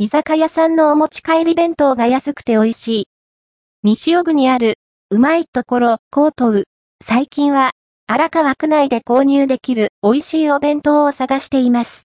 居酒屋さんのお持ち帰り弁当が安くて美味しい。西尾具にある、うまいところ、コートウ。最近は、荒川区内で購入できる美味しいお弁当を探しています。